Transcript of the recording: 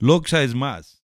Loxa es más.